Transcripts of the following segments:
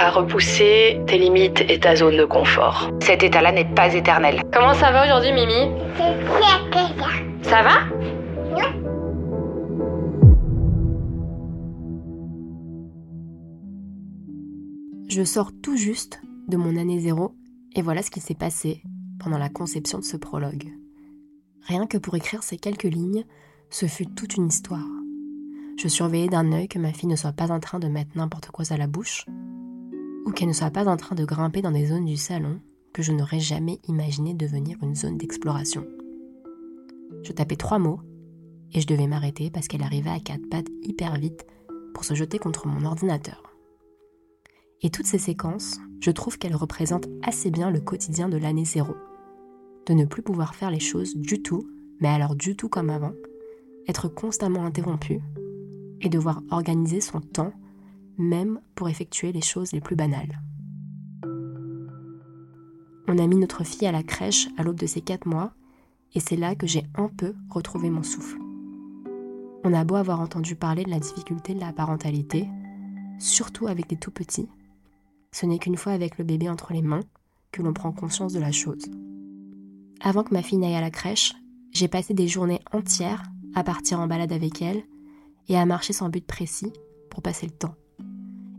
à repousser tes limites et ta zone de confort. Cet état-là n'est pas éternel. Comment ça va aujourd'hui, Mimi? Ça va? Je sors tout juste de mon année zéro et voilà ce qui s'est passé pendant la conception de ce prologue. Rien que pour écrire ces quelques lignes, ce fut toute une histoire. Je surveillais d'un œil que ma fille ne soit pas en train de mettre n'importe quoi à la bouche, ou qu'elle ne soit pas en train de grimper dans des zones du salon que je n'aurais jamais imaginé devenir une zone d'exploration. Je tapais trois mots et je devais m'arrêter parce qu'elle arrivait à quatre pattes hyper vite pour se jeter contre mon ordinateur. Et toutes ces séquences, je trouve qu'elles représentent assez bien le quotidien de l'année zéro. De ne plus pouvoir faire les choses du tout, mais alors du tout comme avant, être constamment interrompu et devoir organiser son temps, même pour effectuer les choses les plus banales. On a mis notre fille à la crèche à l'aube de ses quatre mois, et c'est là que j'ai un peu retrouvé mon souffle. On a beau avoir entendu parler de la difficulté de la parentalité, surtout avec des tout petits, ce n'est qu'une fois avec le bébé entre les mains que l'on prend conscience de la chose. Avant que ma fille n'aille à la crèche, j'ai passé des journées entières à partir en balade avec elle et à marcher sans but précis pour passer le temps.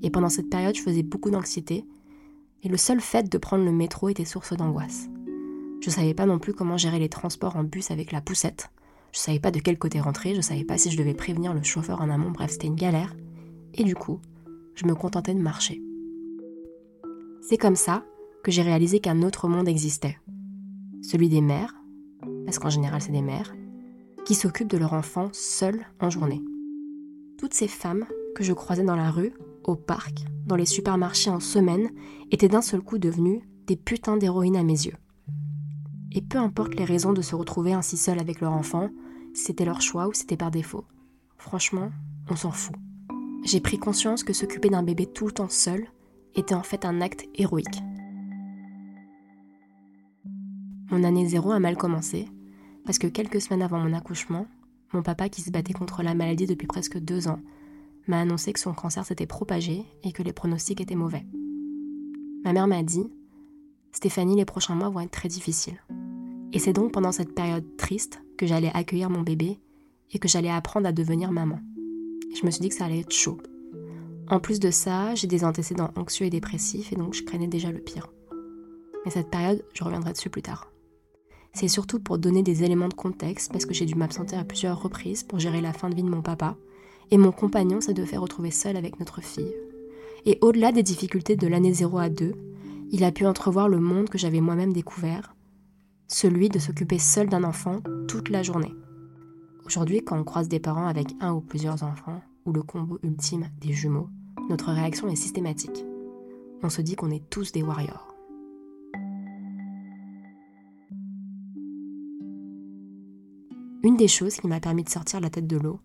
Et pendant cette période, je faisais beaucoup d'anxiété et le seul fait de prendre le métro était source d'angoisse. Je ne savais pas non plus comment gérer les transports en bus avec la poussette. Je ne savais pas de quel côté rentrer, je ne savais pas si je devais prévenir le chauffeur en amont, bref, c'était une galère. Et du coup, je me contentais de marcher. C'est comme ça que j'ai réalisé qu'un autre monde existait. Celui des mères, parce qu'en général c'est des mères, qui s'occupent de leur enfant seuls en journée. Toutes ces femmes que je croisais dans la rue, au parc, dans les supermarchés en semaine, étaient d'un seul coup devenues des putains d'héroïnes à mes yeux. Et peu importe les raisons de se retrouver ainsi seules avec leur enfant, c'était leur choix ou c'était par défaut. Franchement, on s'en fout. J'ai pris conscience que s'occuper d'un bébé tout le temps seul, était en fait un acte héroïque. Mon année zéro a mal commencé, parce que quelques semaines avant mon accouchement, mon papa, qui se battait contre la maladie depuis presque deux ans, m'a annoncé que son cancer s'était propagé et que les pronostics étaient mauvais. Ma mère m'a dit Stéphanie, les prochains mois vont être très difficiles. Et c'est donc pendant cette période triste que j'allais accueillir mon bébé et que j'allais apprendre à devenir maman. Je me suis dit que ça allait être chaud. En plus de ça, j'ai des antécédents anxieux et dépressifs et donc je craignais déjà le pire. Mais cette période, je reviendrai dessus plus tard. C'est surtout pour donner des éléments de contexte parce que j'ai dû m'absenter à plusieurs reprises pour gérer la fin de vie de mon papa et mon compagnon s'est de faire retrouver seul avec notre fille. Et au-delà des difficultés de l'année 0 à 2, il a pu entrevoir le monde que j'avais moi-même découvert, celui de s'occuper seul d'un enfant toute la journée. Aujourd'hui, quand on croise des parents avec un ou plusieurs enfants, ou le combo ultime des jumeaux, notre réaction est systématique. On se dit qu'on est tous des warriors. Une des choses qui m'a permis de sortir la tête de l'eau,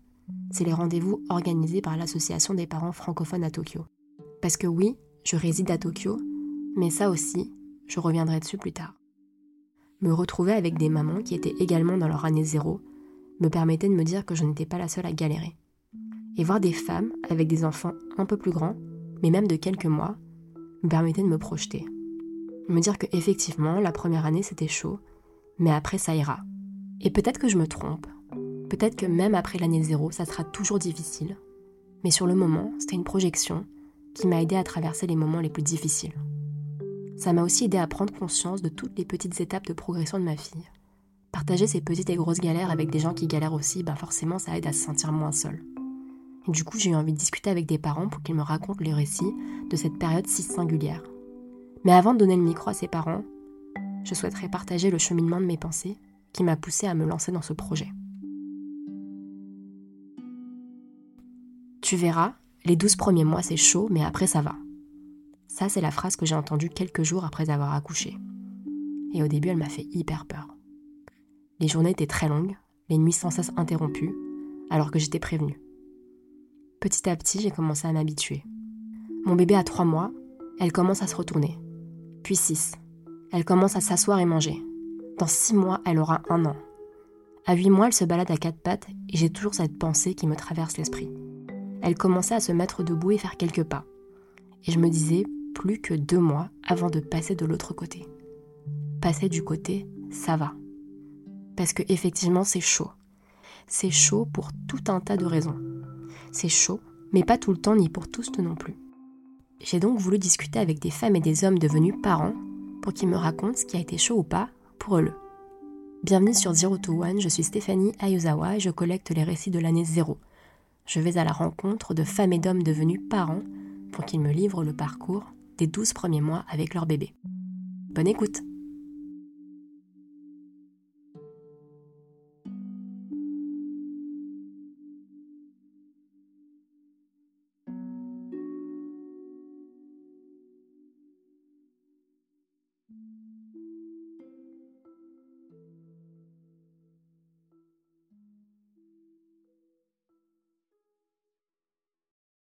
c'est les rendez-vous organisés par l'Association des parents francophones à Tokyo. Parce que oui, je réside à Tokyo, mais ça aussi, je reviendrai dessus plus tard. Me retrouver avec des mamans qui étaient également dans leur année zéro me permettait de me dire que je n'étais pas la seule à galérer et voir des femmes avec des enfants un peu plus grands, mais même de quelques mois, me permettait de me projeter. Me dire que effectivement, la première année c'était chaud, mais après ça ira. Et peut-être que je me trompe. Peut-être que même après l'année zéro, ça sera toujours difficile. Mais sur le moment, c'était une projection qui m'a aidé à traverser les moments les plus difficiles. Ça m'a aussi aidé à prendre conscience de toutes les petites étapes de progression de ma fille. Partager ces petites et grosses galères avec des gens qui galèrent aussi, ben forcément ça aide à se sentir moins seul du coup, j'ai eu envie de discuter avec des parents pour qu'ils me racontent les récits de cette période si singulière. Mais avant de donner le micro à ces parents, je souhaiterais partager le cheminement de mes pensées qui m'a poussé à me lancer dans ce projet. Tu verras, les douze premiers mois c'est chaud, mais après ça va. Ça, c'est la phrase que j'ai entendue quelques jours après avoir accouché. et au début elle m'a fait hyper peur. Les journées étaient très longues, les nuits sans cesse interrompues, alors que j'étais prévenue. Petit à petit, j'ai commencé à m'habituer. Mon bébé a trois mois, elle commence à se retourner. Puis six. Elle commence à s'asseoir et manger. Dans six mois, elle aura un an. À huit mois, elle se balade à quatre pattes et j'ai toujours cette pensée qui me traverse l'esprit. Elle commençait à se mettre debout et faire quelques pas. Et je me disais plus que deux mois avant de passer de l'autre côté. Passer du côté, ça va. Parce que effectivement, c'est chaud. C'est chaud pour tout un tas de raisons. C'est chaud, mais pas tout le temps ni pour tous non plus. J'ai donc voulu discuter avec des femmes et des hommes devenus parents pour qu'ils me racontent ce qui a été chaud ou pas pour eux. Bienvenue sur Zero to One, je suis Stéphanie Ayuzawa et je collecte les récits de l'année zéro. Je vais à la rencontre de femmes et d'hommes devenus parents pour qu'ils me livrent le parcours des 12 premiers mois avec leur bébé. Bonne écoute